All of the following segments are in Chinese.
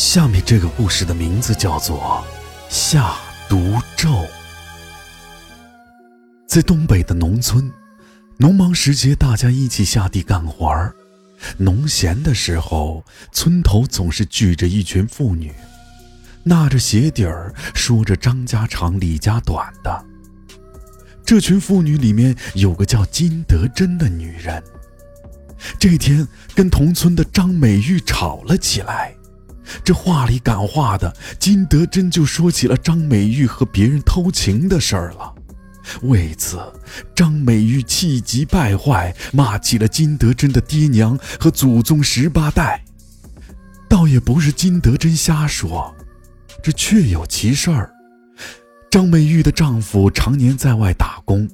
下面这个故事的名字叫做《下毒咒》。在东北的农村，农忙时节，大家一起下地干活儿；农闲的时候，村头总是聚着一群妇女，纳着鞋底儿，说着张家长李家短的。这群妇女里面有个叫金德珍的女人，这天跟同村的张美玉吵了起来。这话里赶话的，金德珍就说起了张美玉和别人偷情的事儿了。为此，张美玉气急败坏，骂起了金德珍的爹娘和祖宗十八代。倒也不是金德珍瞎说，这确有其事儿。张美玉的丈夫常年在外打工，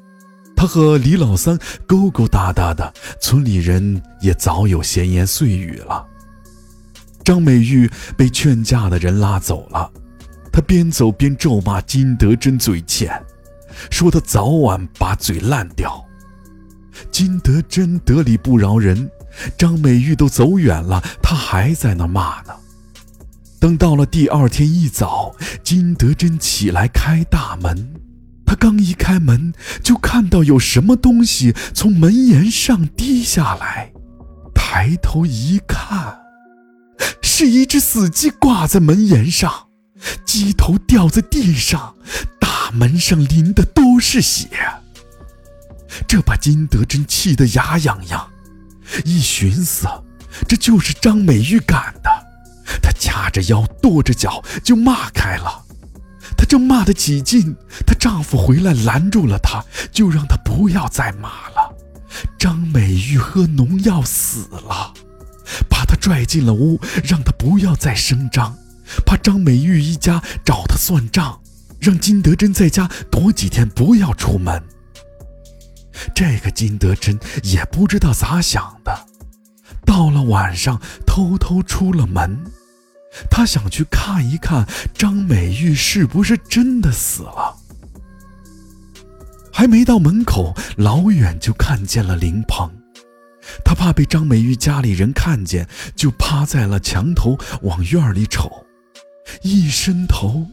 他和李老三勾勾搭搭的，村里人也早有闲言碎语了。张美玉被劝架的人拉走了，她边走边咒骂金德珍嘴欠，说他早晚把嘴烂掉。金德珍得理不饶人，张美玉都走远了，他还在那骂呢。等到了第二天一早，金德珍起来开大门，他刚一开门，就看到有什么东西从门檐上滴下来，抬头一看。是一只死鸡挂在门檐上，鸡头掉在地上，大门上淋的都是血。这把金德珍气得牙痒痒，一寻思，这就是张美玉干的。她掐着腰，跺着脚就骂开了。她正骂得起劲，她丈夫回来拦住了她，就让她不要再骂了。张美玉喝农药死了。他拽进了屋，让他不要再声张，怕张美玉一家找他算账，让金德珍在家躲几天，不要出门。这个金德珍也不知道咋想的，到了晚上偷偷出了门，他想去看一看张美玉是不是真的死了。还没到门口，老远就看见了灵棚。他怕被张美玉家里人看见，就趴在了墙头往院里瞅。一伸头，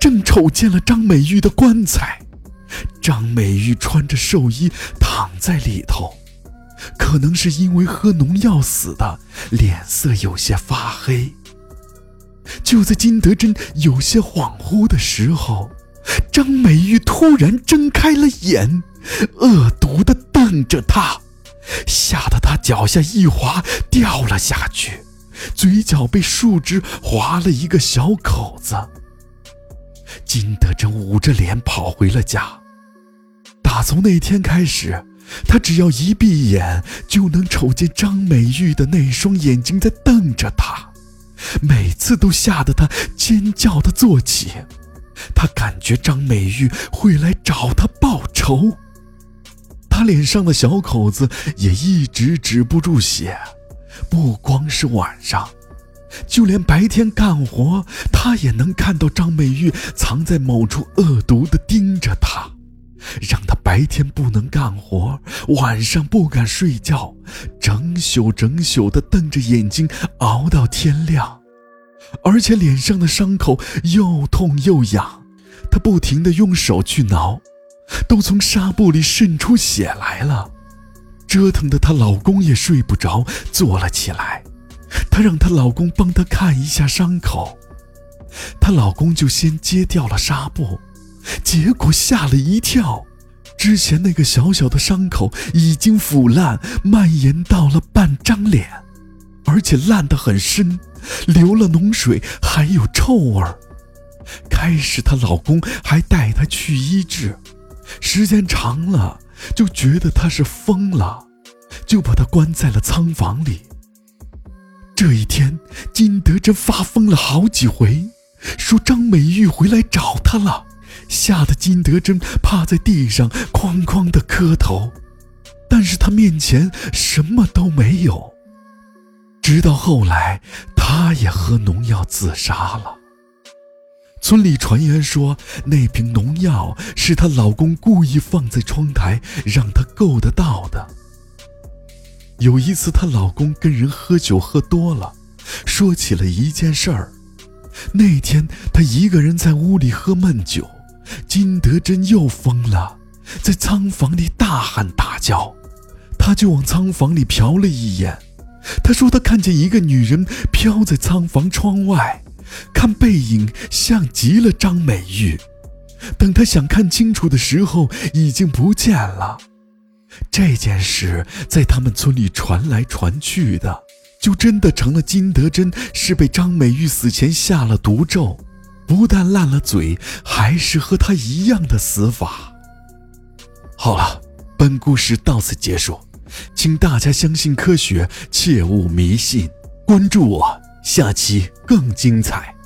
正瞅见了张美玉的棺材。张美玉穿着寿衣躺在里头，可能是因为喝农药死的，脸色有些发黑。就在金德珍有些恍惚的时候，张美玉突然睁开了眼，恶毒地瞪着他。吓得他脚下一滑，掉了下去，嘴角被树枝划了一个小口子。金德珍捂着脸跑回了家。打从那天开始，他只要一闭眼，就能瞅见张美玉的那双眼睛在瞪着他，每次都吓得他尖叫的坐起。他感觉张美玉会来找他报仇。他脸上的小口子也一直止不住血，不光是晚上，就连白天干活，他也能看到张美玉藏在某处恶毒地盯着他，让他白天不能干活，晚上不敢睡觉，整宿整宿地瞪着眼睛熬到天亮，而且脸上的伤口又痛又痒，他不停地用手去挠。都从纱布里渗出血来了，折腾的她老公也睡不着，坐了起来。她让她老公帮她看一下伤口，她老公就先揭掉了纱布，结果吓了一跳，之前那个小小的伤口已经腐烂，蔓延到了半张脸，而且烂得很深，流了脓水，还有臭味儿。开始她老公还带她去医治。时间长了，就觉得他是疯了，就把他关在了仓房里。这一天，金德珍发疯了好几回，说张美玉回来找他了，吓得金德珍趴在地上哐哐的磕头，但是他面前什么都没有。直到后来，他也喝农药自杀了。村里传言说，那瓶农药是她老公故意放在窗台，让她够得到的。有一次，她老公跟人喝酒喝多了，说起了一件事儿，那天他一个人在屋里喝闷酒，金德珍又疯了，在仓房里大喊大叫。他就往仓房里瞟了一眼，他说他看见一个女人飘在仓房窗外，看背影像极了张美玉。等他想看清楚的时候，已经不见了。这件事在他们村里传来传去的。就真的成了金德珍是被张美玉死前下了毒咒，不但烂了嘴，还是和他一样的死法。好了，本故事到此结束，请大家相信科学，切勿迷信。关注我，下期更精彩。